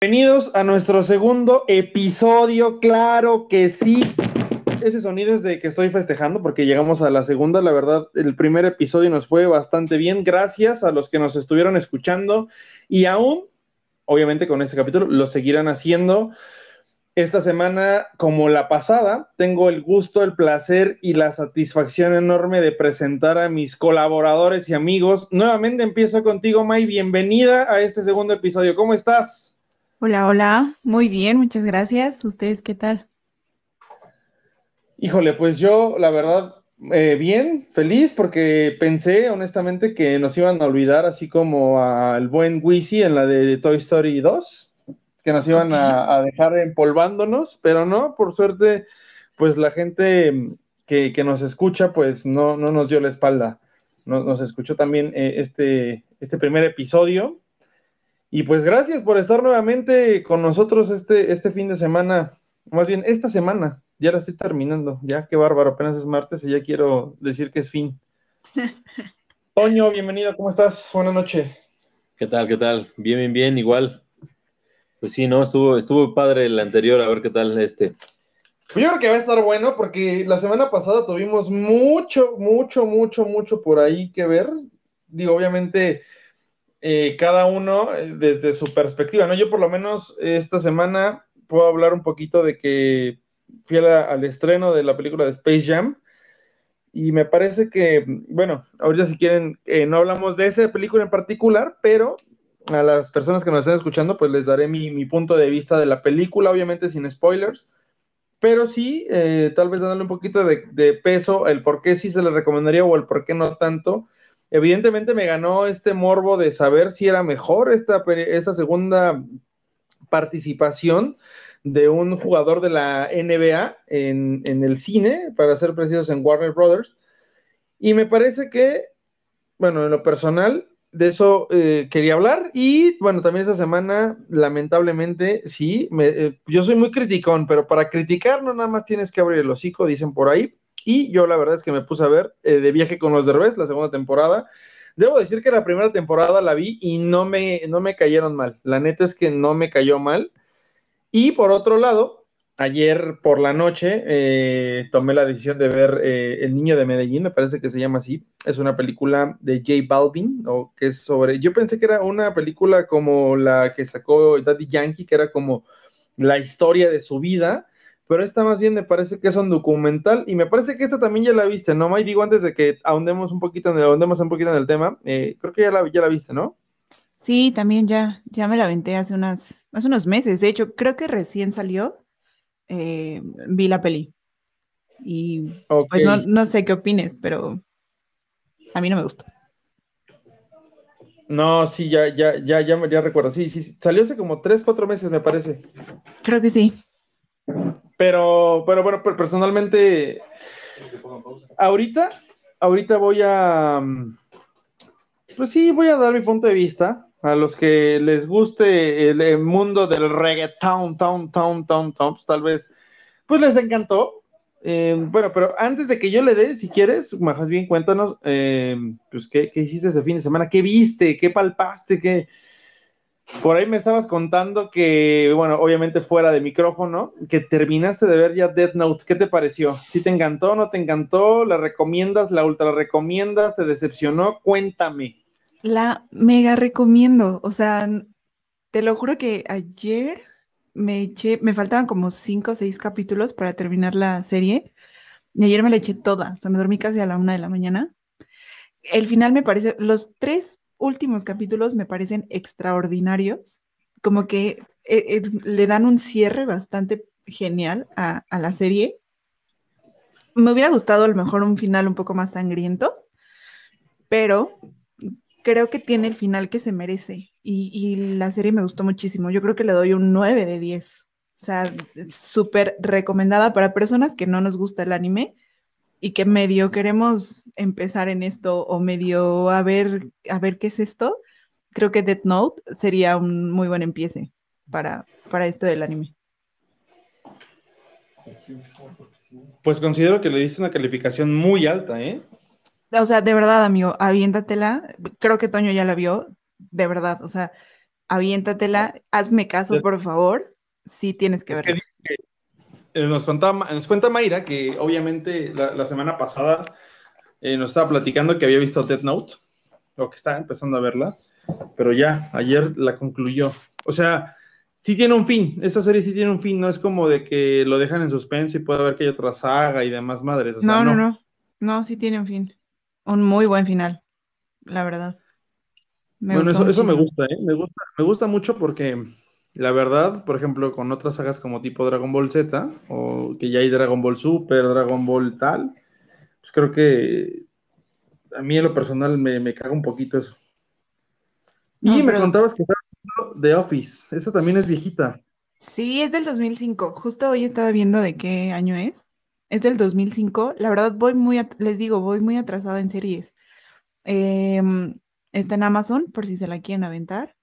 Bienvenidos a nuestro segundo episodio, claro que sí. Ese sonido es de que estoy festejando porque llegamos a la segunda. La verdad, el primer episodio nos fue bastante bien. Gracias a los que nos estuvieron escuchando y aún, obviamente con este capítulo, lo seguirán haciendo. Esta semana, como la pasada, tengo el gusto, el placer y la satisfacción enorme de presentar a mis colaboradores y amigos. Nuevamente empiezo contigo, May. Bienvenida a este segundo episodio. ¿Cómo estás? Hola, hola, muy bien, muchas gracias. ¿Ustedes qué tal? Híjole, pues yo, la verdad, eh, bien, feliz, porque pensé honestamente que nos iban a olvidar, así como al buen Wisi en la de Toy Story 2, que nos iban a, dejar empolvándonos, pero no, por suerte, pues la gente que, nos escucha, pues no, no nos dio la espalda. Nos, escuchó también eh, este, este primer episodio y pues gracias por estar nuevamente con nosotros este, este fin de semana, más bien esta semana. Ya la estoy terminando, ya qué bárbaro, apenas es martes y ya quiero decir que es fin. Toño, bienvenido, ¿cómo estás? Buenas noches. ¿Qué tal? ¿Qué tal? Bien, bien, bien, igual. Pues sí, ¿no? Estuvo, estuvo padre el anterior, a ver qué tal este. Yo creo que va a estar bueno porque la semana pasada tuvimos mucho, mucho, mucho, mucho por ahí que ver. Digo, obviamente eh, cada uno eh, desde su perspectiva, ¿no? Yo por lo menos esta semana puedo hablar un poquito de que fui al estreno de la película de Space Jam y me parece que, bueno, ahorita si quieren, eh, no hablamos de esa película en particular, pero a las personas que nos estén escuchando, pues les daré mi, punto de vista de la película, obviamente sin spoilers, pero sí, tal vez dándole un poquito de, de, peso el por qué sí se le recomendaría o el por qué no tanto, Evidentemente me ganó este morbo de saber si era mejor esta, esta segunda participación de un jugador de la NBA en, el cine, para ser precisos en Warner Brothers. Y me parece que, bueno, en lo personal, de eso eh, quería hablar. Y bueno, también esta semana, lamentablemente, sí, eh, yo soy muy criticón, pero para criticar no nada más tienes que abrir el hocico, dicen por ahí. Y yo la verdad es que me puse a ver eh, de viaje con los Derbez, la segunda temporada. Debo decir que la primera temporada la vi y no me, no me cayeron mal. La neta es que no me cayó mal. Y por otro lado, ayer por la noche eh, tomé la decisión de ver eh, El Niño de Medellín, me parece que se llama así. Es una película de J Balvin, o que es sobre. Yo pensé que era una película como la que sacó Daddy Yankee, que era como la historia de su vida pero esta más bien me parece que es un documental y me parece que esta también ya la viste, ¿no, May? Digo, antes de que ahondemos un poquito, ahondemos un poquito en el tema, eh, creo que ya la, ya la viste, ¿no? Sí, también ya, ya me la aventé hace, unas, hace unos meses, de hecho, creo que recién salió, eh, vi la peli. Y pues no, no sé qué opines, pero a mí no me gustó. No, sí, ya, ya, ya, ya, ya recuerdo. Sí, sí, salió hace como tres, cuatro meses, me parece. Creo que sí. Pero, pero bueno, personalmente, ahorita, ahorita voy a, pues sí, voy a dar mi punto de vista a los que les guste el, mundo del reggaeton, pues tal vez, pues les encantó. Eh, bueno, pero antes de que yo le dé, si quieres, más bien cuéntanos, eh, pues, ¿qué, ¿qué, hiciste ese fin de semana? ¿Qué viste? ¿Qué palpaste? ¿Qué, por ahí me estabas contando que, bueno, obviamente fuera de micrófono, que terminaste de ver ya Death Note. ¿Qué te pareció? ¿Sí te encantó, no te encantó? ¿La recomiendas, la ultra recomiendas? ¿Te decepcionó? Cuéntame. La mega recomiendo. O sea, te lo juro que ayer me eché, me faltaban como cinco o seis capítulos para terminar la serie. Y ayer me la eché toda. O sea, me dormí casi a la una de la mañana. El final me parece, los tres últimos capítulos me parecen extraordinarios, como que eh, eh, le dan un cierre bastante genial a, la serie. Me hubiera gustado a lo mejor un final un poco más sangriento, pero creo que tiene el final que se merece y, la serie me gustó muchísimo. Yo creo que le doy un 9 de 10. O sea, súper recomendada para personas que no nos gusta el anime y que medio queremos empezar en esto o medio a ver, a ver qué es esto, creo que Death Note sería un muy buen empiece para, para esto del anime. Pues considero que le diste una calificación muy alta, ¿eh? O sea, de verdad, amigo, aviéntatela. Creo que Toño ya la vio. De verdad, o sea, aviéntatela. Hazme caso, por favor. Sí tienes que verla. Eh, nos, nos cuenta Mayra que obviamente la, semana pasada eh, nos estaba platicando que había visto Death Note, o que está empezando a verla, pero ya, ayer la concluyó. O sea, sí tiene un fin, esa serie sí tiene un fin, no es como de que lo dejan en suspenso y puede haber que hay otra saga y demás madres. no, no, no, no, sí tiene un fin. Un muy buen final, la verdad. bueno, eso, eso, me gusta, ¿eh? me gusta, me gusta mucho porque la verdad, por ejemplo, con otras sagas como tipo Dragon Ball Z, o que ya hay Dragon Ball Super, Dragon Ball tal, pues creo que a mí en lo personal me, me caga un poquito eso. Y me contabas que The Office, esa también es viejita. Sí, es del 2005. Justo hoy estaba viendo de qué año es. Es del 2005. La verdad, voy muy, les digo, voy muy atrasada en series. Em, está en Amazon, por si se la quieren aventar.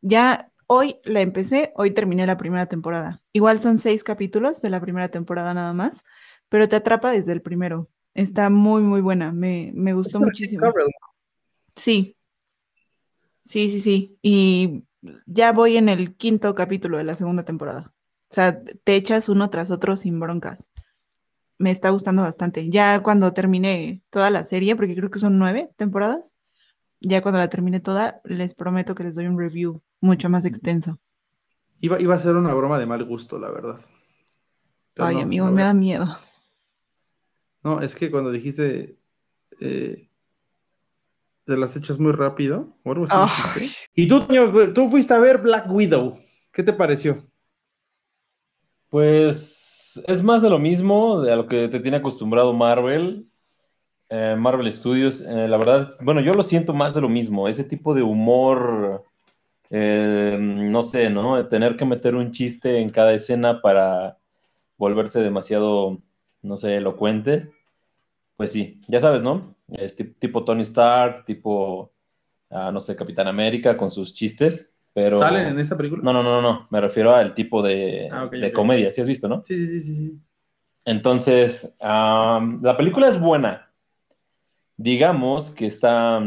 Ya Hoy la empecé, hoy terminé la primera temporada. Igual son seis capítulos de la primera temporada nada más, pero te atrapa desde el primero. Está muy, muy buena. Me, gustó muchísimo. Sí. Sí, sí, sí. Y ya voy en el quinto capítulo de la segunda temporada. O sea, te echas uno tras otro sin broncas. Me está gustando bastante. Ya cuando termine toda la serie, porque creo que son nueve temporadas, ya cuando la termine toda, les prometo que les doy un review mucho más extenso. Iba, iba a ser una broma de mal gusto, la verdad. Ay, amigo, me da miedo. No, es que cuando dijiste eh, te las echas muy rápido. Y tú, tú fuiste a ver Black Widow. ¿Qué te pareció? Pues es más de lo mismo, de a lo que te tiene acostumbrado Marvel. Eh, Marvel Studios, eh, la verdad, bueno, yo lo siento más de lo mismo, ese tipo de humor, eh, no sé, ¿no? Tener que meter un chiste en cada escena para volverse demasiado, no sé, elocuentes, pues sí, ya sabes, ¿no? Es tipo Tony Stark, tipo, ah, no sé, Capitán América con sus chistes, pero... ¿Salen en esta película? No, no, no, no, me refiero al tipo de, ah, de comedia, ¿sí has visto, no? Sí, sí, sí, sí. Entonces, la película es buena, digamos que está,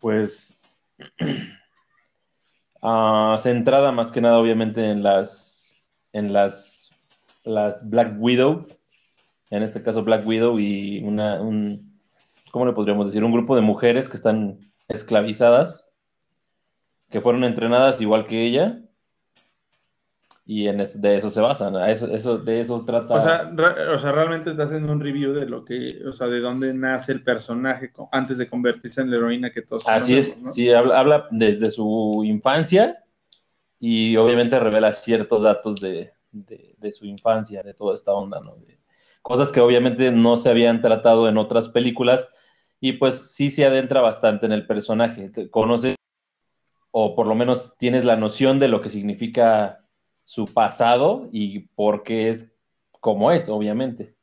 pues, ah, centrada más que nada, obviamente, en las, en las, las Black Widow, en este caso Black Widow y una, un, ¿cómo le podríamos decir? Un grupo de mujeres que están esclavizadas, que fueron entrenadas igual que ella, y en de eso se basan, eso, eso, de eso trata. O sea, o sea, realmente está haciendo un review de lo que, o sea, de dónde nace el personaje antes de convertirse en la heroína que todos Así es, sí, habla, desde su infancia y obviamente revela ciertos datos de, de, su infancia, de toda esta onda, ¿no? cosas que obviamente no se habían tratado en otras películas y pues sí se adentra bastante en el personaje, conoce o por lo menos tienes la noción de lo que significa su pasado y por qué es como es, obviamente.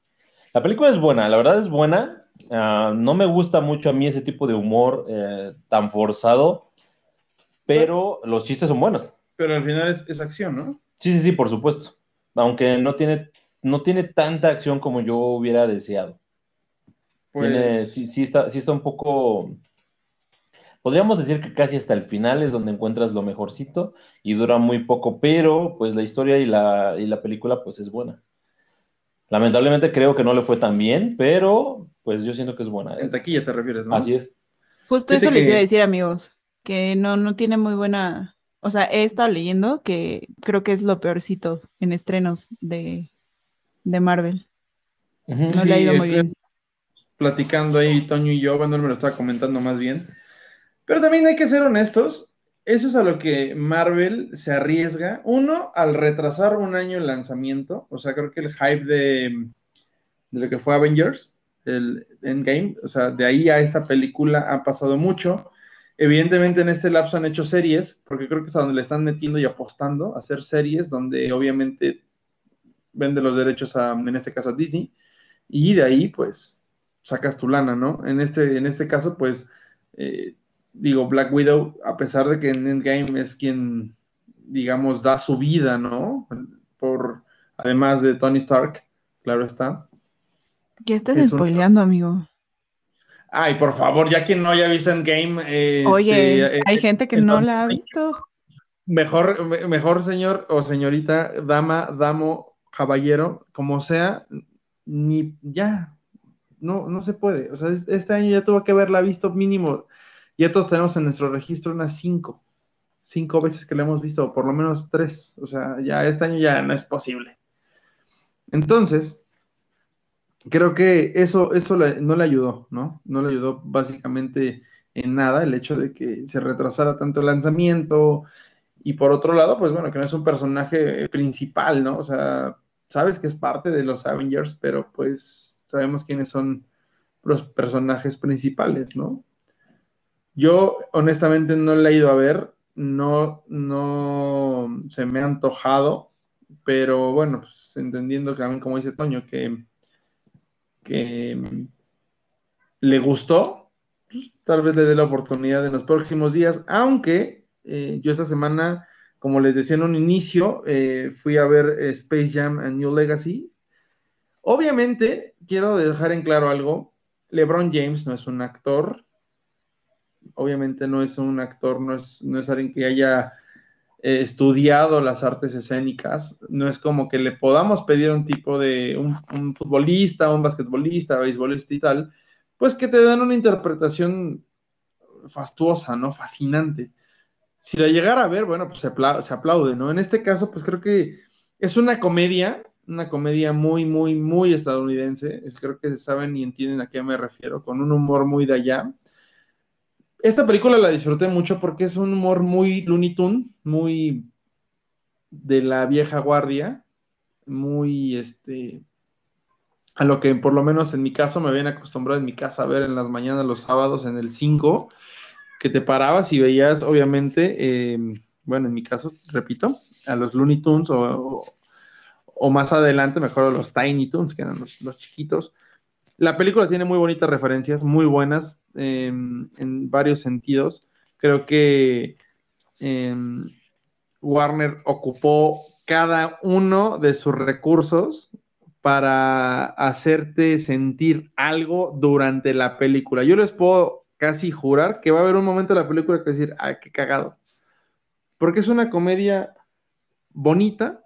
La película es buena, la verdad es buena. Ah, no me gusta mucho a mí ese tipo de humor eh, tan forzado, pero los chistes son buenos. Pero al final es, acción, ¿no? Sí, sí, sí, por supuesto. Aunque no tiene, no tiene tanta acción como yo hubiera deseado. Pues... sí, sí, está, sí está un poco Podríamos decir que casi hasta el final es donde encuentras lo mejorcito y dura muy poco, pero pues la historia y la, y la película pues es buena. Lamentablemente creo que no le fue tan bien, pero pues yo siento que es buena. En taquilla te refieres, ¿no? Así es. Justo eso les iba a decir, amigos, que no, no tiene muy buena, o sea, he estado leyendo que creo que es lo peorcito en estrenos de, Marvel. No le ha ido muy bien. Platicando ahí Toño y yo, bueno, él me lo estaba comentando más bien pero también hay que ser honestos, eso es a lo que Marvel se arriesga. Uno, al retrasar un año el lanzamiento, o sea, creo que el hype de, lo que fue Avengers, el Endgame, o sea, de ahí a esta película ha pasado mucho. Evidentemente en este lapso han hecho series, porque creo que es a donde le están metiendo y apostando a hacer series donde obviamente vende los derechos a, en este caso a Disney, y de ahí pues sacas tu lana, ¿no? En este, en este caso pues eh, digo, Black Widow, a pesar de que en Endgame es quien, digamos, da su vida, ¿no? Por, además de Tony Stark, claro está. ¿Qué estás spoileando, amigo? Ay, por favor, ya quien no haya visto Endgame. Este, Oye, hay gente que no la ha visto. Mejor, mejor señor o señorita, dama, damo, caballero, como sea, ni ya, no, no se puede. O sea, este año ya tuvo que haberla visto mínimo. Ya todos tenemos en nuestro registro unas cinco, cinco veces que la hemos visto, o por lo menos tres. O sea, ya este año ya no es posible. Entonces, creo que eso, eso no le ayudó, ¿no? No le ayudó básicamente en nada el hecho de que se retrasara tanto el lanzamiento, y por otro lado, pues bueno, que no es un personaje principal, ¿no? O sea, sabes que es parte de los Avengers, pero pues sabemos quiénes son los personajes principales, ¿no? Yo honestamente no le he ido a ver, no, no se me ha antojado, pero bueno, pues, entendiendo que también, como dice Toño, que, que le gustó, pues, tal vez le dé la oportunidad en los próximos días, aunque eh, yo esta semana, como les decía en un inicio, eh, fui a ver Space Jam and New Legacy. Obviamente, quiero dejar en claro algo, LeBron James no es un actor, obviamente no es un actor, no es, no es alguien que haya estudiado las artes escénicas, no es como que le podamos pedir un tipo de un, un, futbolista, un basquetbolista, beisbolista y tal, pues que te dan una interpretación fastuosa, ¿no? Fascinante si la llegara a ver, bueno, pues se, aplaude, ¿no? En este caso, pues creo que es una comedia, una comedia muy, muy, muy estadounidense. Creo que saben y entienden a qué me refiero, con un humor muy de allá. Esta película la disfruté mucho porque es un humor muy Looney Tunes, muy de la vieja guardia, muy este a lo que por lo menos en mi caso me habían acostumbrado en mi casa a ver en las mañanas los sábados en el 5 que te parabas y veías, obviamente, eh, bueno, en mi caso, repito, a los Looney Tunes o, más adelante, mejor a los Tiny Tunes, que eran los, chiquitos. La película tiene muy bonitas referencias, muy buenas em, en varios sentidos. Creo que em, Warner ocupó cada uno de sus recursos para hacerte sentir algo durante la película. Yo les puedo casi jurar que va a haber un momento en la película que decir, ah, qué cagado. Porque es una comedia bonita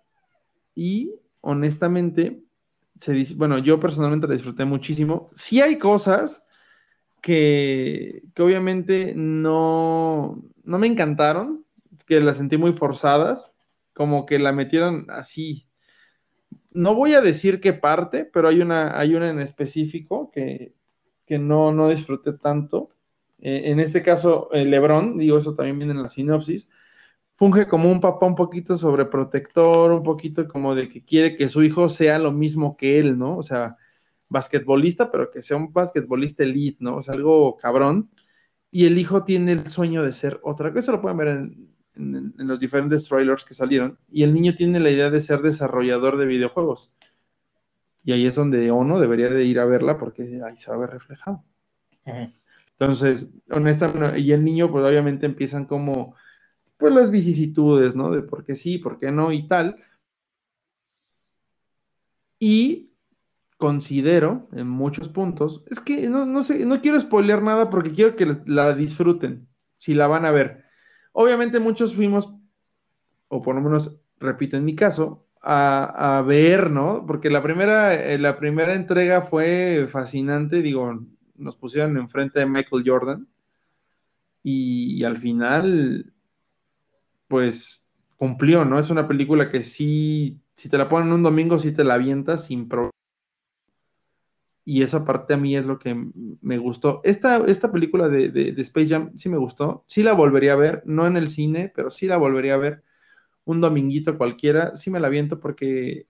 y honestamente, bueno, yo personalmente la disfruté muchísimo. Sí hay cosas que, que obviamente no, no me encantaron, que las sentí muy forzadas, como que la metieron así. No voy a decir qué parte, pero hay una, hay una en específico que, que no, no disfruté tanto. Eh, en este caso, eh, Lebron, digo, eso también viene en la sinopsis, funge como un papá un poquito sobreprotector, un poquito como de que quiere que su hijo sea lo mismo que él, ¿no? O sea, basquetbolista, pero que sea un basquetbolista elite, ¿no? O sea, algo cabrón. Y el hijo tiene el sueño de ser otra cosa, eso lo pueden ver en, los diferentes trailers que salieron. Y el niño tiene la idea de ser desarrollador de videojuegos. Y ahí es donde uno debería de ir a verla porque ahí se va a ver reflejado. Entonces, honestamente, y el niño, pues obviamente empiezan como, pues las vicisitudes, ¿no? De por qué sí, por qué no y tal. Y considero en muchos puntos, es que no, no sé, no quiero spoilear nada porque quiero que la disfruten, si la van a ver. Obviamente muchos fuimos, o por lo menos, repito, en mi caso, a, ver, ¿no? Porque la primera, eh, la primera entrega fue fascinante, digo, nos pusieron enfrente de Michael Jordan y, al final, pues cumplió, ¿no? Es una película que sí, si te la ponen un domingo, sí te la avientas sin problema. Y esa parte a mí es lo que me gustó. Esta, esta película de, de, Space Jam sí me gustó. Sí la volvería a ver, no en el cine, pero sí la volvería a ver un dominguito cualquiera. Sí me la aviento porque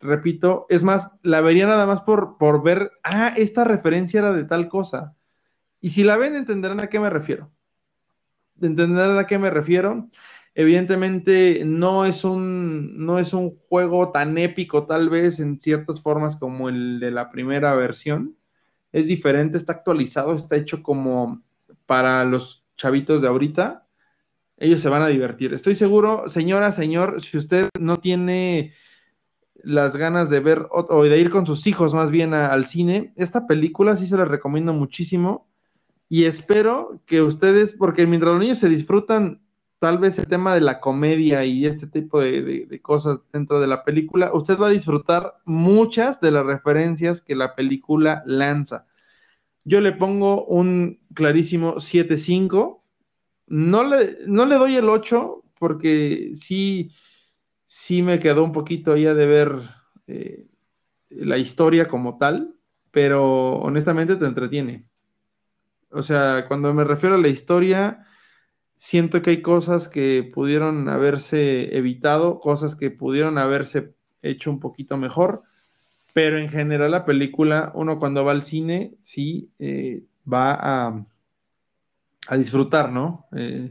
repito, es más, la vería nada más por, por ver, ah, esta referencia era de tal cosa. Y si la ven, entenderán a qué me refiero. Entenderán a qué me refiero. Evidentemente no es un, no es un juego tan épico tal vez en ciertas formas como el de la primera versión. Es diferente, está actualizado, está hecho como para los chavitos de ahorita. Ellos se van a divertir. Estoy seguro, señora, señor, si usted no tiene las ganas de ver o, de ir con sus hijos más bien al cine, esta película sí se la recomiendo muchísimo y espero que ustedes, porque mientras los niños se disfrutan tal vez el tema de la comedia y este tipo de, cosas dentro de la película, usted va a disfrutar muchas de las referencias que la película lanza. Yo le pongo un clarísimo 7-5. No le, no le doy el 8 porque sí sí me quedó un poquito ya de ver eh, la historia como tal, pero honestamente te entretiene. O sea, cuando me refiero a la historia, siento que hay cosas que pudieron haberse evitado, cosas que pudieron haberse hecho un poquito mejor, pero en general la película, uno cuando va al cine, sí eh, va a, a, disfrutar, ¿no? Eh,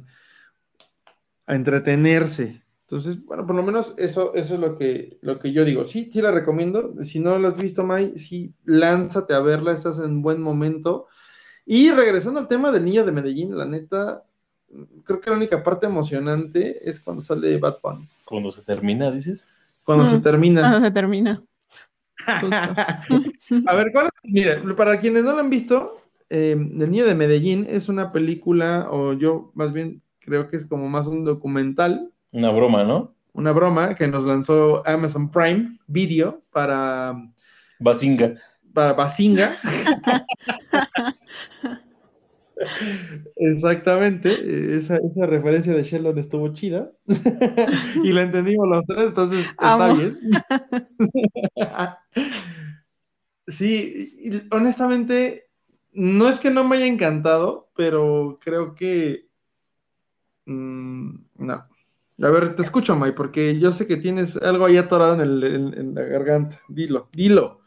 a entretenerse. Entonces, bueno, por lo menos eso, eso es lo que, lo que yo digo. Sí, sí la recomiendo. Si no la has visto, May, sí, lánzate a verla, estás en buen momento. Y regresando al tema del niño de Medellín, la neta, creo que la única parte emocionante es cuando sale Bad Bunny. Cuando se termina, dices. Cuando se mm, termina. Cuando se termina. a ver, ¿cuál? Mira, para quienes no la han visto, eh, El niño de Medellín es una película, o yo más bien creo que es como más un documental una broma, ¿no? Una broma que nos lanzó Amazon Prime Video para... Basinga. Para Basinga. Exactamente, esa, referencia de Sheldon estuvo chida y la entendimos los tres, entonces está bien. sí, honestamente, no es que no me haya encantado, pero creo que mm, no, a ver, te escucho, May, porque yo sé que tienes algo ahí atorado en, la garganta. Dilo, dilo.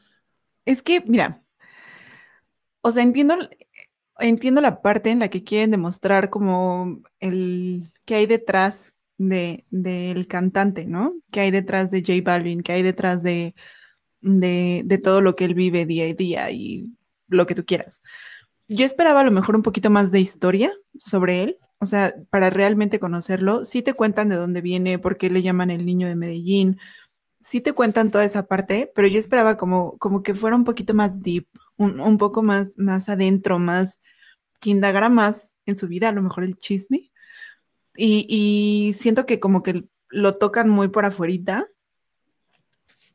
Es que, mira, o sea, entiendo, entiendo la parte en la que quieren demostrar como el que hay detrás de, del cantante, ¿no? Que hay detrás de J Balvin, que hay detrás de, de, de todo lo que él vive día a día y lo que tú quieras. Yo esperaba a lo mejor un poquito más de historia sobre él, o sea, para realmente conocerlo, sí te cuentan de dónde viene, por qué le llaman el niño de Medellín, sí te cuentan toda esa parte, pero yo esperaba como, como que fuera un poquito más deep, un, poco más, más adentro, más, que indagara más en su vida, a lo mejor el chisme. Y, siento que como que lo tocan muy por afuerita.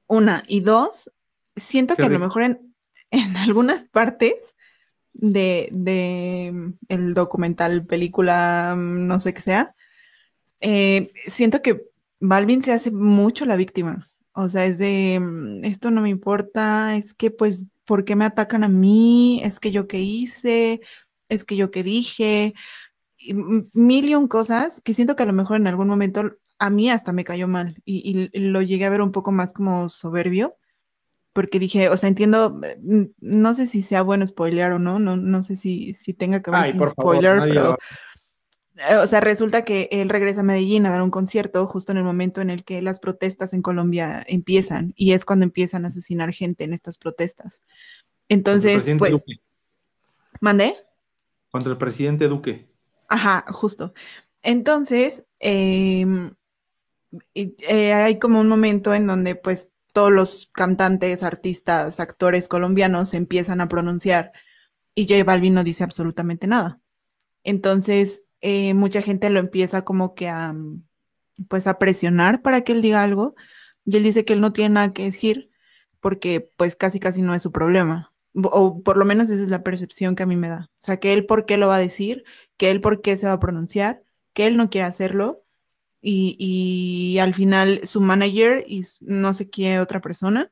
Una. Y dos, siento que a lo mejor en, en algunas partes de, mm, el documental, película, no sé qué sea, eh, siento que Balvin se hace mucho la víctima. O sea, es de, mm, esto no me importa, es que pues, ¿por qué me atacan a mí? Es que yo qué hice, es que yo qué dije, mil y un cosas que siento que a lo mejor en algún momento a mí hasta me cayó mal y lo llegué a ver un poco más como soberbio porque dije, o sea, entiendo, eh, no sé si sea bueno spoilear o no, no, no sé si, si tenga que ver con spoiler, pero, eh, o sea, resulta que él regresa a Medellín a dar un concierto justo en el momento en el que las protestas en Colombia empiezan, y es cuando empiezan a asesinar gente en estas protestas. Entonces, pues... ¿Mandé? Contra el presidente Duque. Ajá, justo. Entonces, em, eh, hay como un momento en donde pues todos los cantantes, artistas, actores colombianos empiezan a pronunciar y J Balvin no dice absolutamente nada. Entonces, eh, mucha gente lo empieza como que a, pues a presionar para que él diga algo y él dice que él no tiene nada que decir porque pues casi casi no es su problema. O por lo menos esa es la percepción que a mí me da. O sea, que él por qué lo va a decir, que él por qué se va a pronunciar, que él no quiere hacerlo y, al final su manager y no sé qué otra persona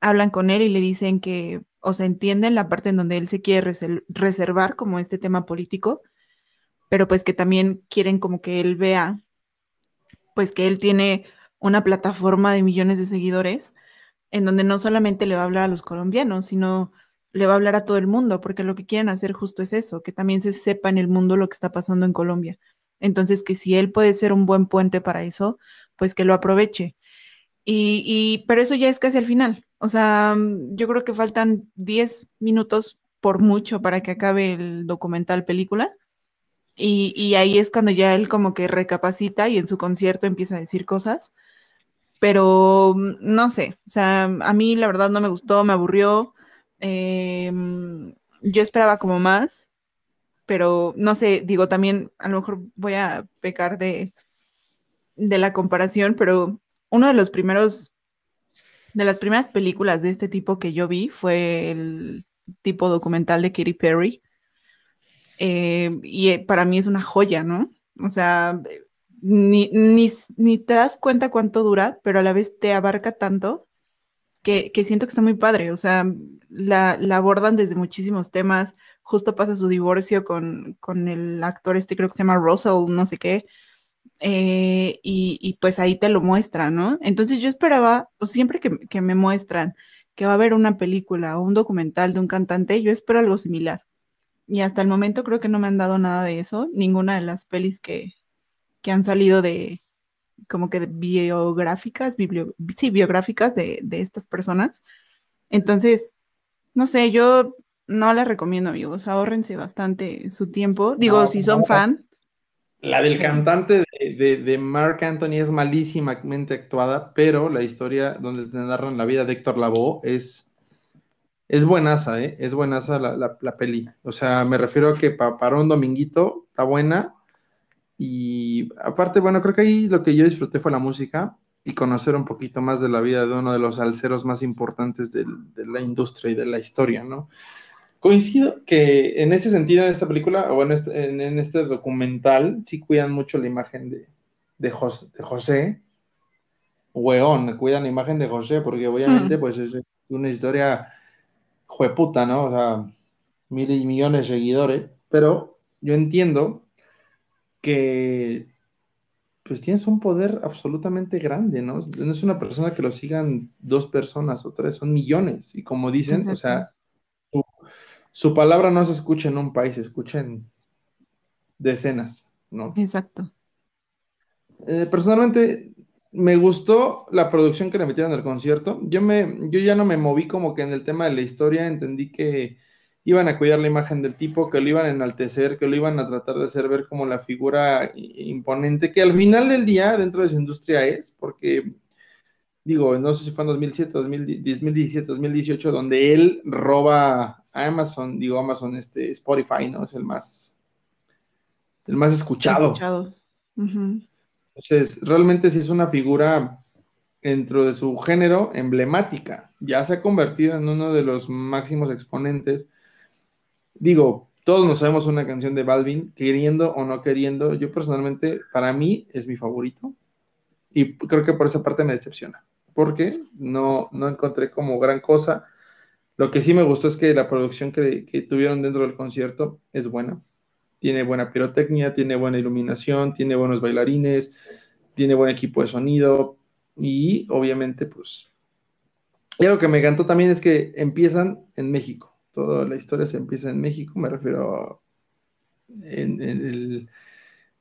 hablan con él y le dicen que, o sea, entienden la parte en donde él se quiere reservar como este tema político, pero pues que también quieren como que él vea, pues que él tiene una plataforma de millones de seguidores en donde no solamente le va a hablar a los colombianos, sino le va a hablar a todo el mundo, porque lo que quieren hacer justo es eso, que también se sepa en el mundo lo que está pasando en Colombia. Entonces, que si él puede ser un buen puente para eso, pues que lo aproveche. Y, pero eso ya es casi al final. O sea, mm, yo creo que faltan 10 minutos por mucho para que acabe el documental película. Y, ahí es cuando ya él como que recapacita y en su concierto empieza a decir cosas. pero mm, no sé, o sea, a mí la verdad no me gustó, me aburrió. Em, yo esperaba como más, pero no sé, digo, también a lo mejor voy a pecar de, de la comparación, pero uno de los primeros, de las primeras películas de este tipo que yo vi fue el tipo documental de Katy Perry. Eh, y eh, para mí es una joya, ¿no? O sea, ni, ni, te das cuenta cuánto dura, pero a la vez te abarca tanto que, siento que está muy padre. O sea, la, abordan desde muchísimos temas. Justo pasa su divorcio con, con, el actor este, creo que se llama Russell, no sé qué. Eh, y, pues ahí te lo muestran, ¿no? Entonces yo esperaba, o siempre que, que me muestran que va a haber una película o un documental de un cantante, yo espero algo similar. Y hasta el momento creo que no me han dado nada de eso, ninguna de las pelis que, que han salido de como que biográficas, sí, biográficas de, de, estas personas. Entonces, no sé, yo no las recomiendo, amigos, ahórrense bastante su tiempo. Digo, si son fan. La del cantante de, de, Mark Anthony es malísimamente actuada, pero la historia donde te narran la vida de Héctor Lavoe es, es buenaza, ¿eh? Es buenaza la, la, peli. O sea, me refiero a que para un dominguito está buena, y aparte, bueno, creo que ahí lo que yo disfruté fue la música y conocer un poquito más de la vida de uno de los alceros más importantes de, la industria y de la historia, ¿no? Coincido que en ese sentido, en esta película, o en este, en, este documental, sí cuidan mucho la imagen de, de, José, de José. Weón, cuidan la imagen de José, porque obviamente, pues es una historia jueputa, ¿no? O sea, mil y millones de seguidores, pero yo entiendo que pues tienes un poder absolutamente grande, ¿no? No es una persona que lo sigan dos personas o tres, son millones. Y como dicen, o sea, su, palabra no se escucha en un país, se escucha en decenas, ¿no? Exacto. Eh, personalmente, me gustó la producción que le metieron al concierto. Yo, me, yo ya no me moví como que en el tema de la historia, entendí que iban a cuidar la imagen del tipo, que lo iban a enaltecer, que lo iban a tratar de hacer ver como la figura imponente, que al final del día dentro de su industria es, porque digo, no sé si fue en 2007, 2017, 2018, donde él roba a Amazon, digo Amazon, este Spotify, ¿no? Es el más, el más escuchado. escuchado. Entonces, realmente sí es una figura dentro de su género emblemática. Ya se ha convertido en uno de los máximos exponentes digo, todos nos sabemos una canción de Balvin, queriendo o no queriendo. Yo personalmente, para mí, es mi favorito. Y creo que por esa parte me decepciona. Porque no, no encontré como gran cosa. Lo que sí me gustó es que la producción que, tuvieron dentro del concierto es buena. Tiene buena pirotecnia, tiene buena iluminación, tiene buenos bailarines, tiene buen equipo de sonido. Y obviamente, pues. Y algo que me encantó también es que empiezan en México toda la historia se empieza en México, me refiero en, el,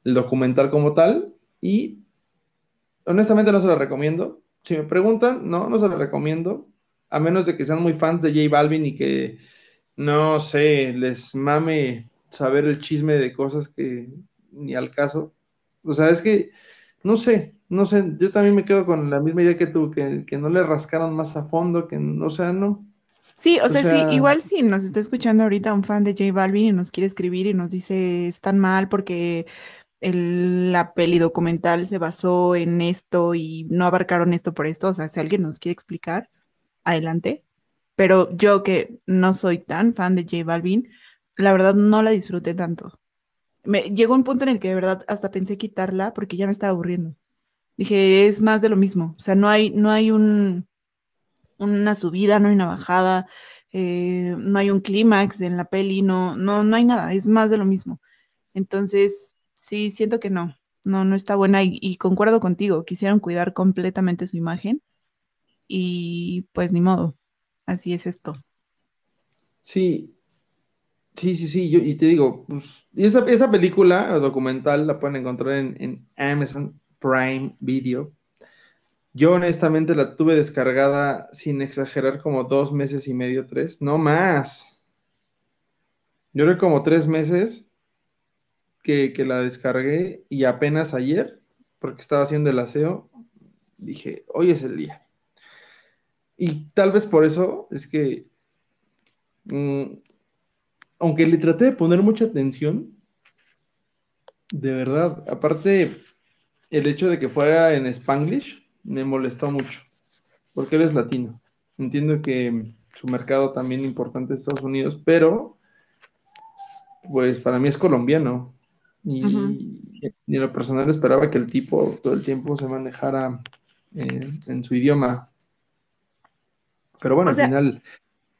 documental como tal, y honestamente no se lo recomiendo. Si me preguntan, no, no se lo recomiendo, a menos de que sean muy fans de J Balvin y que, no sé, les mame saber el chisme de cosas que ni al caso. O sea, es que, no sé, no sé, yo también me quedo con la misma idea que tú, que, que no le rascaron más a fondo, que, o sea, no, Sí, o, sea, sí, igual si nos está escuchando ahorita un fan de J Balvin y nos quiere escribir y nos dice están mal porque la peli documental se basó en esto y no abarcaron esto por esto, o sea, si alguien nos quiere explicar, adelante. Pero yo que no soy tan fan de J Balvin, la verdad no la disfruté tanto. Me, llegó un punto en el que de verdad hasta pensé quitarla porque ya me estaba aburriendo. Dije, es más de lo mismo, o sea, no hay, no hay un una subida, no hay una bajada, eh, no hay un clímax en la peli, no, no, no hay nada, es más de lo mismo. Entonces, sí, siento que no, no, no está buena y, concuerdo contigo, quisieron cuidar completamente su imagen y pues ni modo, así es esto. Sí, sí, sí, sí, yo, y te digo, pues, y esa, esa película documental la pueden encontrar en, en Amazon Prime Video. Yo honestamente la tuve descargada sin exagerar como dos meses y medio, tres, no más. Yo creo como tres meses que, la descargué y apenas ayer, porque estaba haciendo el aseo, dije, hoy es el día. Y tal vez por eso es que, mm, aunque le traté de poner mucha atención, de verdad, aparte, el hecho de que fuera en Spanglish me molestó mucho, porque él es latino. Entiendo que su mercado también importante es Estados Unidos, pero pues para mí es colombiano. Y, en lo personal esperaba que el tipo todo el tiempo se manejara en su idioma. Pero bueno, al final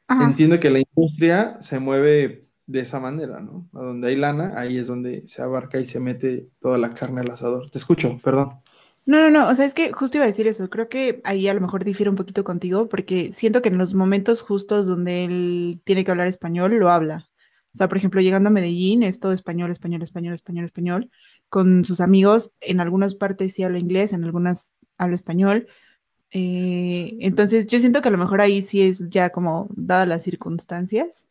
entiendo que la industria se mueve de esa manera, ¿no? A donde hay lana, ahí es donde se abarca y se mete toda la carne al asador. Te escucho, perdón. No, no, no, o sea, es que justo iba a decir eso, creo que ahí a lo mejor difiere un poquito contigo, porque siento que en los momentos justos donde él tiene que hablar español, lo habla. O sea, por ejemplo, llegando a Medellín, es todo español, español, español, español, español. Con sus amigos, en algunas partes sí habla inglés, en algunas habla español. Eh, entonces, yo siento que a lo mejor ahí sí es ya como dadas las circunstancias,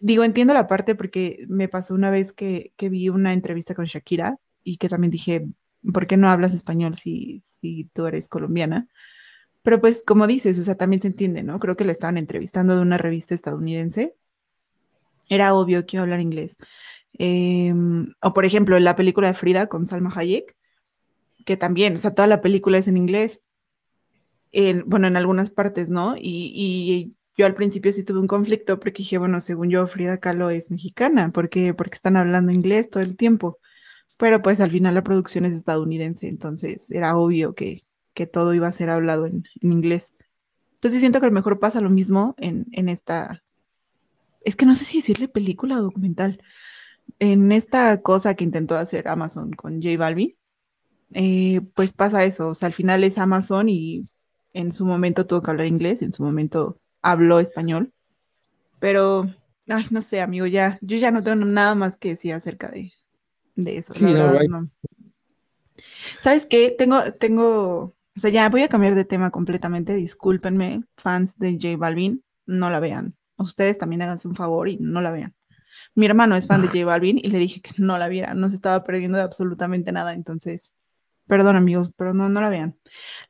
digo, entiendo la parte porque me pasó una vez que, vi una entrevista con Shakira y que también dije, ¿por qué no hablas español si, si tú eres colombiana? Pero pues como dices, o sea, también se entiende, ¿no? Creo que le estaban entrevistando de una revista estadounidense. Era obvio que iba a hablar inglés. Em, o por ejemplo, en la película de Frida con Salma Hayek, que también, o sea, toda la película es en inglés. En, bueno, en algunas partes, ¿no? Y, y yo al principio sí tuve un conflicto porque dije, bueno, según yo, Frida Kahlo es mexicana, ¿por qué? Porque están hablando inglés todo el tiempo. Pero pues al final la producción es estadounidense, entonces era obvio que, que todo iba a ser hablado en, inglés. Entonces siento que a lo mejor pasa lo mismo en, en esta, es que no sé si decirle película o documental, en esta cosa que intentó hacer Amazon con J Balvin, eh, pues pasa eso, o sea, al final es Amazon y en su momento tuvo que hablar inglés, en su momento habló español, pero, ay, no sé, amigo, ya, yo ya no tengo nada más que decir acerca de, eso. ¿Sabes qué? Tengo, tengo, o sea, ya voy a cambiar de tema completamente, discúlpenme, fans de J Balvin, no la vean. Ustedes también háganse un favor y no la vean. Mi hermano es fan de J Balvin y le dije que no la viera, no se estaba perdiendo de absolutamente nada, entonces, perdón amigos, pero no, no la vean.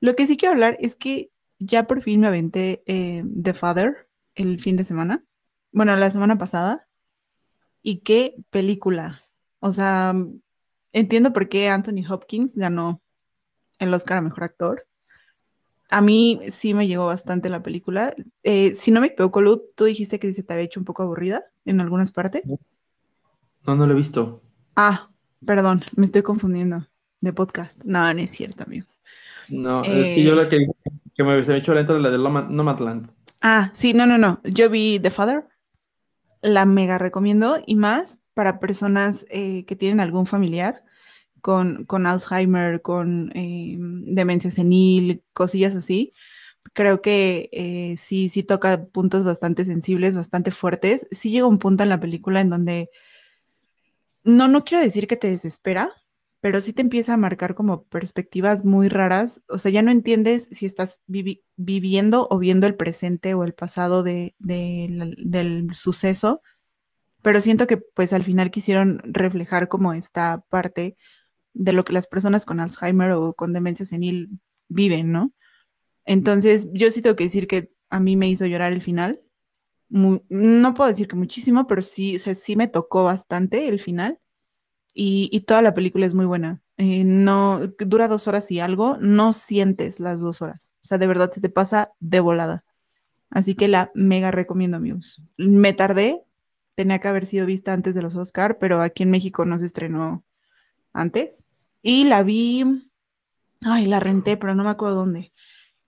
Lo que sí quiero hablar es que ya por fin me aventé eh, The Father el fin de semana. Bueno, la semana pasada. Y qué película. O sea, entiendo por qué Anthony Hopkins ganó el Oscar a Mejor Actor. A mí sí me llegó bastante la película. Eh, si no me equivoco, Lud, tú dijiste que se te había hecho un poco aburrida en algunas partes. No, no lo he visto. Ah, perdón, me estoy confundiendo de podcast. No, no es cierto, amigos. No, es que yo la que que me, se me echó lento la de Nomadland. Ah, sí, no, no, no. Yo vi The Father. La mega recomiendo y más para personas eh, que tienen algún familiar con, con Alzheimer, con eh, demencia senil, cosillas así. Creo que eh, sí, sí toca puntos bastante sensibles, bastante fuertes. Sí llega un punto en la película en donde no, no quiero decir que te desespera, pero sí te empieza a marcar como perspectivas muy raras. O sea, ya no entiendes si estás viviendo o viendo el presente o el pasado de, del suceso, pero siento que pues al final quisieron reflejar como esta parte de lo que las personas con Alzheimer o con demencia senil viven, ¿no? Entonces, yo sí tengo que decir que a mí me hizo llorar el final. no puedo decir que muchísimo, pero sí, o sea, sí me tocó bastante el final y, toda la película es muy buena. Eh, no dura dos horas y algo, no sientes las dos horas. O sea, de verdad se te pasa de volada. Así que la mega recomiendo, amigos. Me tardé, tenía que haber sido vista antes de los Oscar, pero aquí en México no se estrenó antes. Y la vi, ay, la renté, pero no me acuerdo dónde.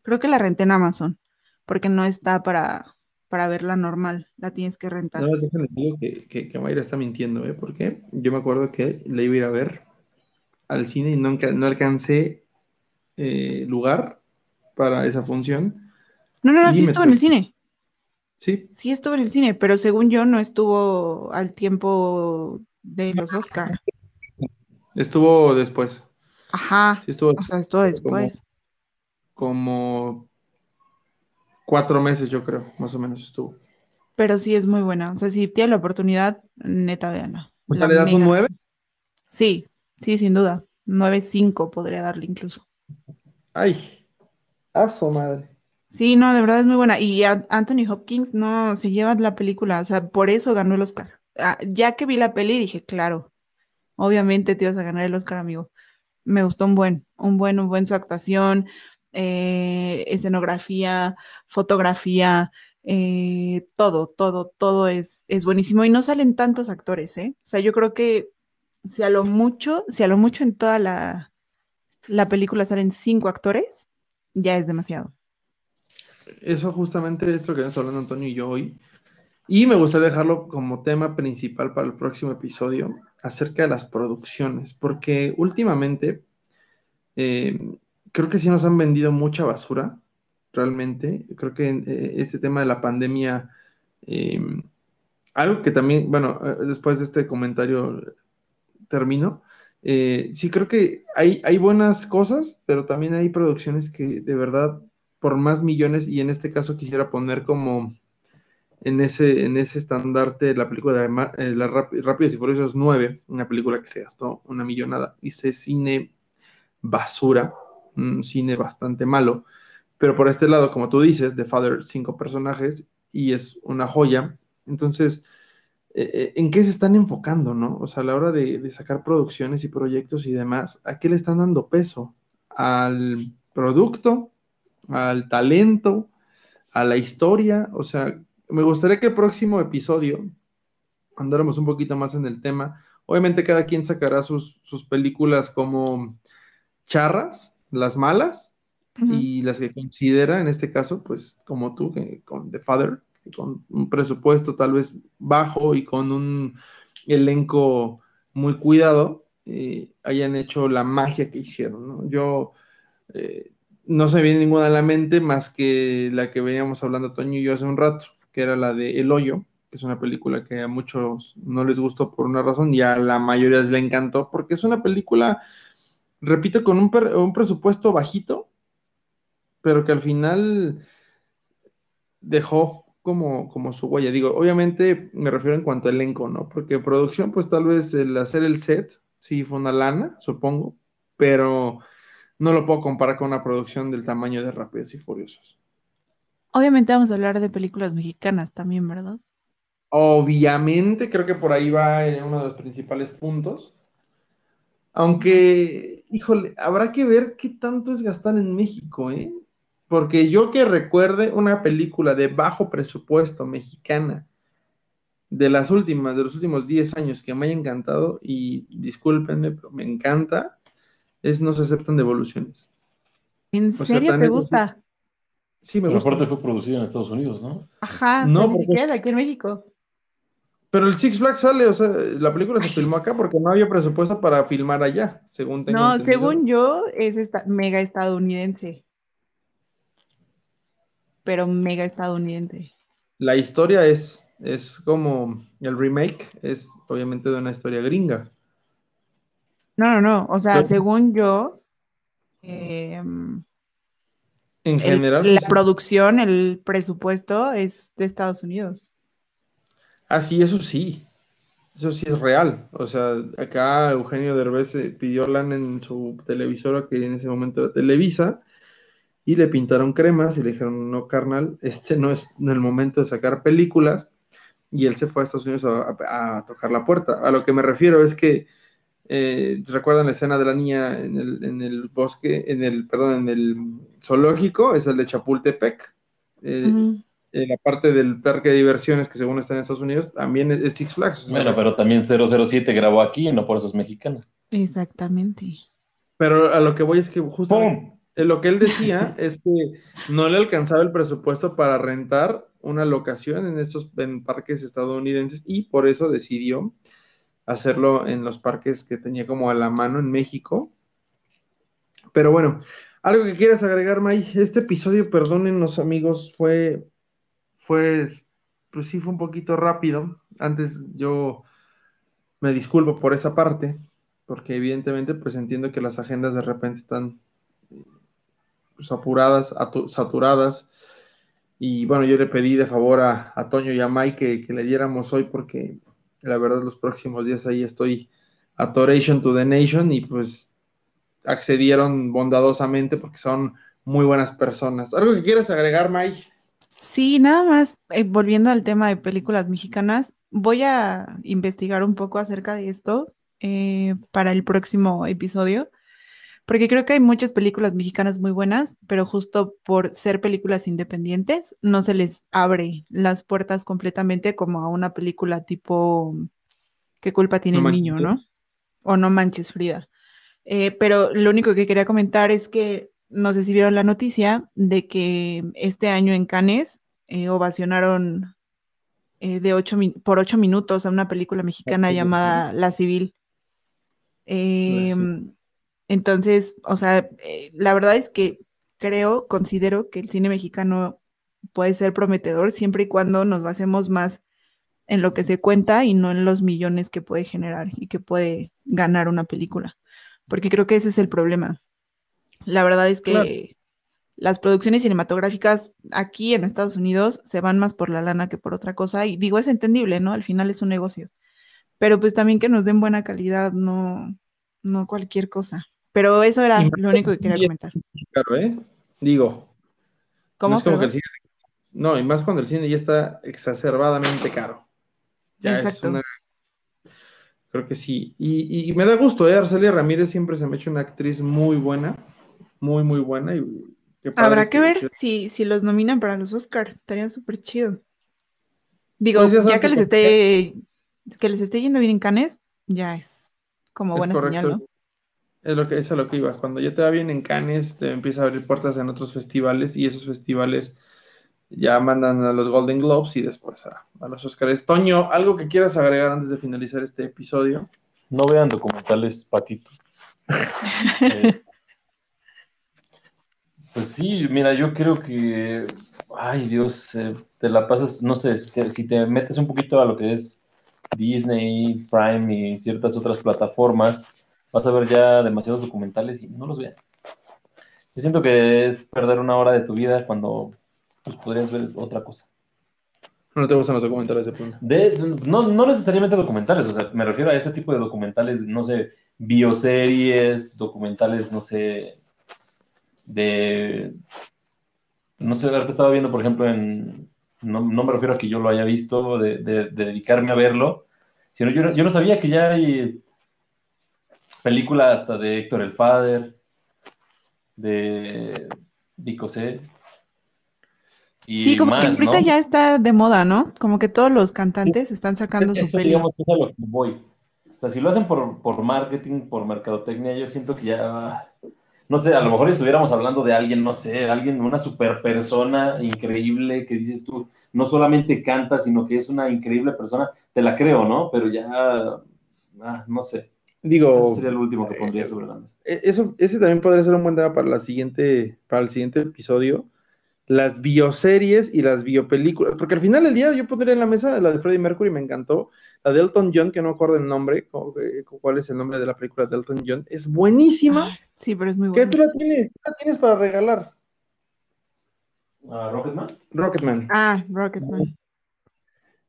Creo que la renté en Amazon, porque no está para, para verla normal, la tienes que rentar. No, déjame decir que, que, Mayra está mintiendo, ¿eh? Porque yo me acuerdo que la iba a ir a ver al cine y no, no alcancé eh, lugar para esa función. No, no, no, sí estuvo en el cine. Sí. Sí estuvo en el cine, pero según yo no estuvo al tiempo de los Oscar. Estuvo después. Ajá. Sí estuvo, o sea, estuvo después. como cuatro meses, yo creo, más o menos estuvo. Pero sí es muy buena. O sea, si tiene la oportunidad, neta, véanla. O sea, ¿le das un 9? Sí, sí, sin duda. 9.5 podría darle incluso. Ay, A su madre. Sí, no, de verdad es muy buena. Y Anthony Hopkins no se lleva la película, o sea, por eso ganó el Oscar. Ah, ya que vi la peli dije, claro, obviamente te ibas a ganar el Oscar, amigo. Me gustó un buen, un buen, un buen su actuación, eh, escenografía, fotografía, eh, todo, todo, todo es, es buenísimo. Y no salen tantos actores, ¿eh? O sea, yo creo que si a lo mucho, si a lo mucho en toda la, la película salen cinco actores, ya es demasiado. Eso justamente es lo que estamos hablando Antonio y yo hoy. Y me gustaría dejarlo como tema principal para el próximo episodio acerca de las producciones, porque últimamente eh, creo que sí nos han vendido mucha basura, realmente. Creo que eh, este tema de la pandemia, eh, algo que también, bueno, después de este comentario termino. sí, creo que hay, hay buenas cosas, pero también hay producciones que de verdad, por más millones, y en este caso quisiera poner como en ese, en ese estandarte la película de eh, la Rápidos y Furiosos 9, una película que se gastó una millonada, hice cine basura, un cine bastante malo, pero por este lado, como tú dices, The Father, cinco personajes y es una joya. Entonces, eh, eh, ¿en qué se están enfocando, no? O sea, a la hora de, de sacar producciones y proyectos y demás, ¿a qué le están dando peso? ¿Al producto? ¿Al talento? ¿A la historia? O sea, me gustaría que el próximo episodio andáramos un poquito más en el tema. Obviamente cada quien sacará sus, películas como charras, las malas, y las que considera, en este caso, pues como tú, con The Father, con un presupuesto tal vez bajo y con un elenco muy cuidado, eh, hayan hecho la magia que hicieron. Yo eh, no se viene ninguna a la mente más que la que veníamos hablando Toño y yo hace un rato, que era la de El Hoyo, que es una película que a muchos no les gustó por una razón y a la mayoría les le encantó, porque es una película, repito, con un, presupuesto bajito, pero que al final dejó como, como su huella. Digo, obviamente me refiero en cuanto a elenco, ¿no? Porque producción, pues tal vez el hacer el set, sí fue una lana, supongo, pero no lo puedo comparar con una producción del tamaño de Rápidos y Furiosos. Obviamente vamos a hablar de películas mexicanas también, ¿verdad? Obviamente, creo que por ahí va uno de los principales puntos. Aunque, híjole, habrá que ver qué tanto es gastar en México, ¿eh? Porque yo que recuerde una película de bajo presupuesto mexicana de las últimas, de los últimos 10 años que me haya encantado, y discúlpenme, pero me encanta, es No se aceptan devoluciones. ¿En serio te gusta? Sí, me Pero aparte fue producido en Estados Unidos, ¿no? Ajá, no, ni siquiera aquí en México. Pero el Six Flags sale, o sea, la película se filmó acá porque no había presupuesto para filmar allá, según tengo No, según yo, es esta, mega estadounidense. Pero mega estadounidense. La historia es, es como el remake, es obviamente de una historia gringa. No, no, no. O sea, según yo, eh, en general. la producción, el presupuesto es de Estados Unidos. Ah, sí, eso sí. Eso sí es real. O sea, acá Eugenio Derbez eh, pidió LAN en su televisora, que en ese momento era Televisa, y le pintaron cremas y le dijeron, no, carnal, este no es en el momento de sacar películas. Y él se fue a Estados Unidos a tocar la puerta. A lo que me refiero es que eh, ¿Recuerdan la escena de la niña en el, bosque, en el, perdón, en el zoológico? Es el de Chapultepec. Eh, en la parte del parque de diversiones que según está en Estados Unidos, también es Six Flags. Bueno, pero también 007 grabó aquí y no por eso es mexicana. Exactamente. Pero a lo que voy es que justo lo que él decía es que no le alcanzaba el presupuesto para rentar una locación en estos en parques estadounidenses y por eso decidió hacerlo en los parques que tenía como a la mano en México. Pero bueno, algo que quieras agregar, May. Este episodio, perdónenos amigos, fue, fue, pues sí, fue un poquito rápido. Antes yo me disculpo por esa parte, porque evidentemente pues entiendo que las agendas de repente están pues, apuradas, saturadas. Y bueno, yo le pedí de favor a, Toño y a May que le diéramos hoy porque la verdad, los próximos días ahí estoy a to the Nation y pues accedieron bondadosamente porque son muy buenas personas. ¿Algo que quieras agregar, May? Sí, nada más, eh, volviendo al tema de películas mexicanas, voy a investigar un poco acerca de esto eh, para el próximo episodio, porque creo que hay muchas películas mexicanas muy buenas, pero justo por ser películas independientes, no se les abre las puertas completamente como a una película tipo ¿Qué culpa tiene No el niño, Frida. no? O no manches, Frida. Eh, pero lo único que quería comentar es que no sé si vieron la noticia de que este año en Cannes eh, ovacionaron eh, de ocho por ocho minutos a una película mexicana llamada La Civil. Em, entonces, o sea, eh, la verdad es que creo, considero que el cine mexicano puede ser prometedor siempre y cuando nos basemos más en lo que se cuenta y no en los millones que puede generar y que puede ganar una película. Porque creo que ese es el problema. La verdad es que Claro. las producciones cinematográficas aquí en Estados Unidos se van más por la lana que por otra cosa. Y digo, es entendible, ¿no? Al final es un negocio. Pero pues también que nos den buena calidad, no, no cualquier cosa. Pero eso era lo único que quería comentar. Claro, ¿eh? Digo, ¿Cómo? no es como que el cine. No, y más cuando el cine ya está exacerbadamente caro. Ya es una. Creo que sí. Y, y me da gusto, ¿eh? Arcelia Ramírez siempre se me ha hecho una actriz muy buena. Muy, muy buena. Y Habrá que ver si, si los nominan para los Oscars. Estaría súper chido. Digo, Pues ya que les esté, que les esté yendo bien en Cannes, ya es como Es buena correcto. señal, ¿no? Es lo que es a lo que iba. Cuando ya te va bien en Cannes, te empieza a abrir puertas en otros festivales y esos festivales ya mandan a los Golden Globes y después a, a los Oscars. Toño, ¿algo que quieras agregar antes de finalizar este episodio? No vean documentales, Patito. Eh, pues sí, mira, yo creo que, ay Dios, eh, te la pasas, no sé, si te, si te metes un poquito a lo que es Disney, Prime y ciertas otras plataformas, vas a ver ya demasiados documentales y no los vean. Yo siento que es perder una hora de tu vida cuando pues, podrías ver otra cosa. No te gustan los documentales de no, no necesariamente documentales, o sea, me refiero a este tipo de documentales, no sé, bioseries, documentales, no sé, de, no sé, ahorita estaba viendo, por ejemplo, en, no, no me refiero a que yo lo haya visto, de, de- de dedicarme a verlo, sino yo, yo no sabía que ya hay película hasta de Héctor el Father, de Vico C. Y Sí, como más, que ahorita ¿no? ya está de moda, ¿no? Como que todos los cantantes están sacando su peli. digamos, es a lo que voy. O sea, si lo hacen por, por marketing, por mercadotecnia, yo siento que ya, no sé, a lo mejor estuviéramos hablando de alguien, no sé, alguien, una super persona increíble que dices tú, no solamente canta, sino que es una increíble persona, te la creo, ¿no? Pero ya, ah, no sé, Digo, eso sería lo último que pondría sobre la mesa. e- eso, ese también podría ser un buen tema para la siguiente, para el siguiente episodio. Las bioseries y las biopelículas, porque al final del día yo pondría en la mesa la de Freddie Mercury, me encantó. La de Elton John, que no acuerdo el nombre, eh, cuál es el nombre de la película de Elton John, es buenísima. Ay, sí, pero es muy ¿Qué bueno. tú la tienes? ¿Tú la tienes para regalar? Ah, ¿Rocketman? Rocketman. Ah, Rocketman.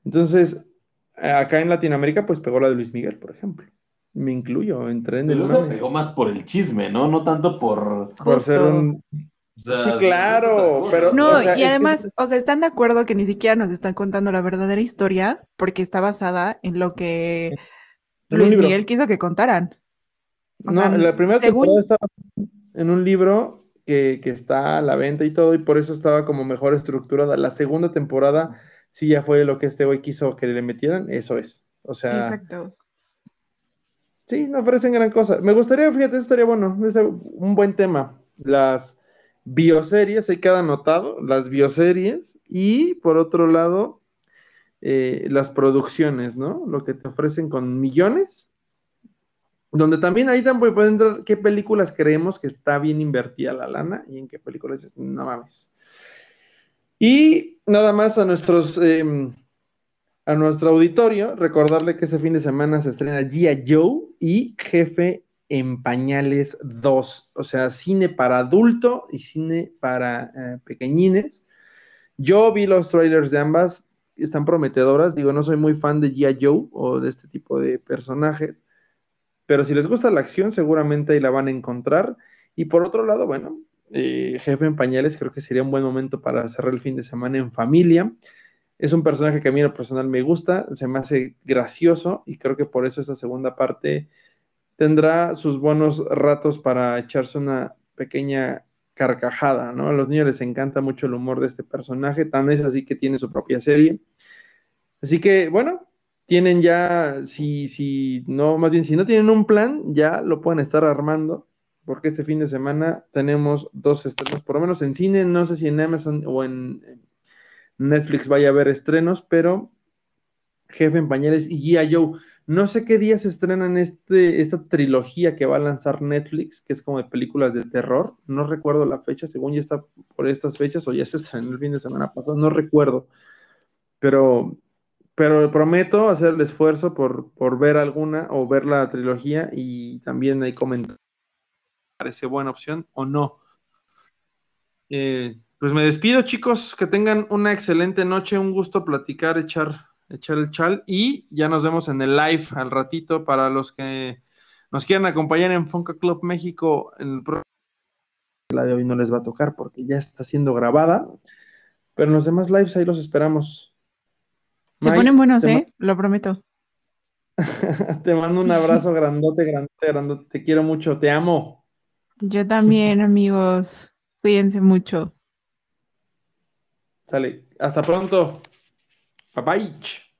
Entonces, eh, acá en Latinoamérica, pues pegó la de Luis Miguel, por ejemplo. Me incluyo, entré en el Pero se pegó más por el chisme, ¿no? No tanto por... Por ser un... o sea, Sí, claro, pero- No, o sea, es y que- además, o sea, están de acuerdo que ni siquiera nos están contando la verdadera historia porque está basada en lo que Luis libro. Miguel quiso que contaran. O No, sea, la primera según- temporada estaba en un libro que, que está a la venta y todo, y por eso estaba como mejor estructurada. La segunda temporada sí ya fue lo que este güey quiso que le metieran, eso es. O sea, Exacto. Sí, no ofrecen gran cosa. Me gustaría, fíjate, eso estaría bueno, es un buen tema. Las bioseries, se queda anotado, las bioseries, y por otro lado, eh, las producciones, ¿no? Lo que te ofrecen con millones donde también ahí también puede entrar qué películas creemos que está bien invertida la lana y en qué películas no mames. Y nada más a nuestros eh, a nuestro auditorio, recordarle que ese fin de semana se estrena G.I. Joe y Jefe en Pañales 2, o sea, cine para adulto y cine para eh, pequeñines. Yo vi los trailers de ambas, están prometedoras, digo, no soy muy fan de G.I. Joe o de este tipo de personajes, pero si les gusta la acción, seguramente ahí la van a encontrar. Y por otro lado, bueno, eh, Jefe en Pañales, creo que sería un buen momento para cerrar el fin de semana en familia. Es un personaje que a mí en lo personal me gusta, se me hace gracioso y creo que por eso esa segunda parte tendrá sus buenos ratos para echarse una pequeña carcajada, ¿no? A los niños les encanta mucho el humor de este personaje, tan es así que tiene su propia serie. Así que, bueno, tienen ya, si, si no, más bien, si no tienen un plan, ya lo pueden estar armando, porque este fin de semana tenemos dos estrenos, por lo menos en cine, no sé si en Amazon o en Netflix vaya a haber estrenos, pero Jefe en Pañales y Guía Joe. No sé qué días se estrenan este, esta trilogía que va a lanzar Netflix, que es como de películas de terror. No recuerdo la fecha, según ya está por estas fechas, o ya se estrenó el fin de semana pasado, no recuerdo. Pero, pero prometo hacer el esfuerzo por, por ver alguna o ver la trilogía y también hay comentarios. ¿Parece buena opción o no? Eh, pues me despido, chicos. Que tengan una excelente noche. Un gusto platicar, echar echar el chal y ya nos vemos en el live al ratito para los que nos quieran acompañar en Funka Club México en el programa. La de hoy no les va a tocar porque ya está siendo grabada, pero en los demás lives ahí los esperamos. Se ponen buenos, ¿eh? Lo prometo. te mando un abrazo grandote, grandote, grandote. Te quiero mucho, te amo. Yo también, amigos. Cuídense mucho. Sale. Hasta pronto. Bye bye.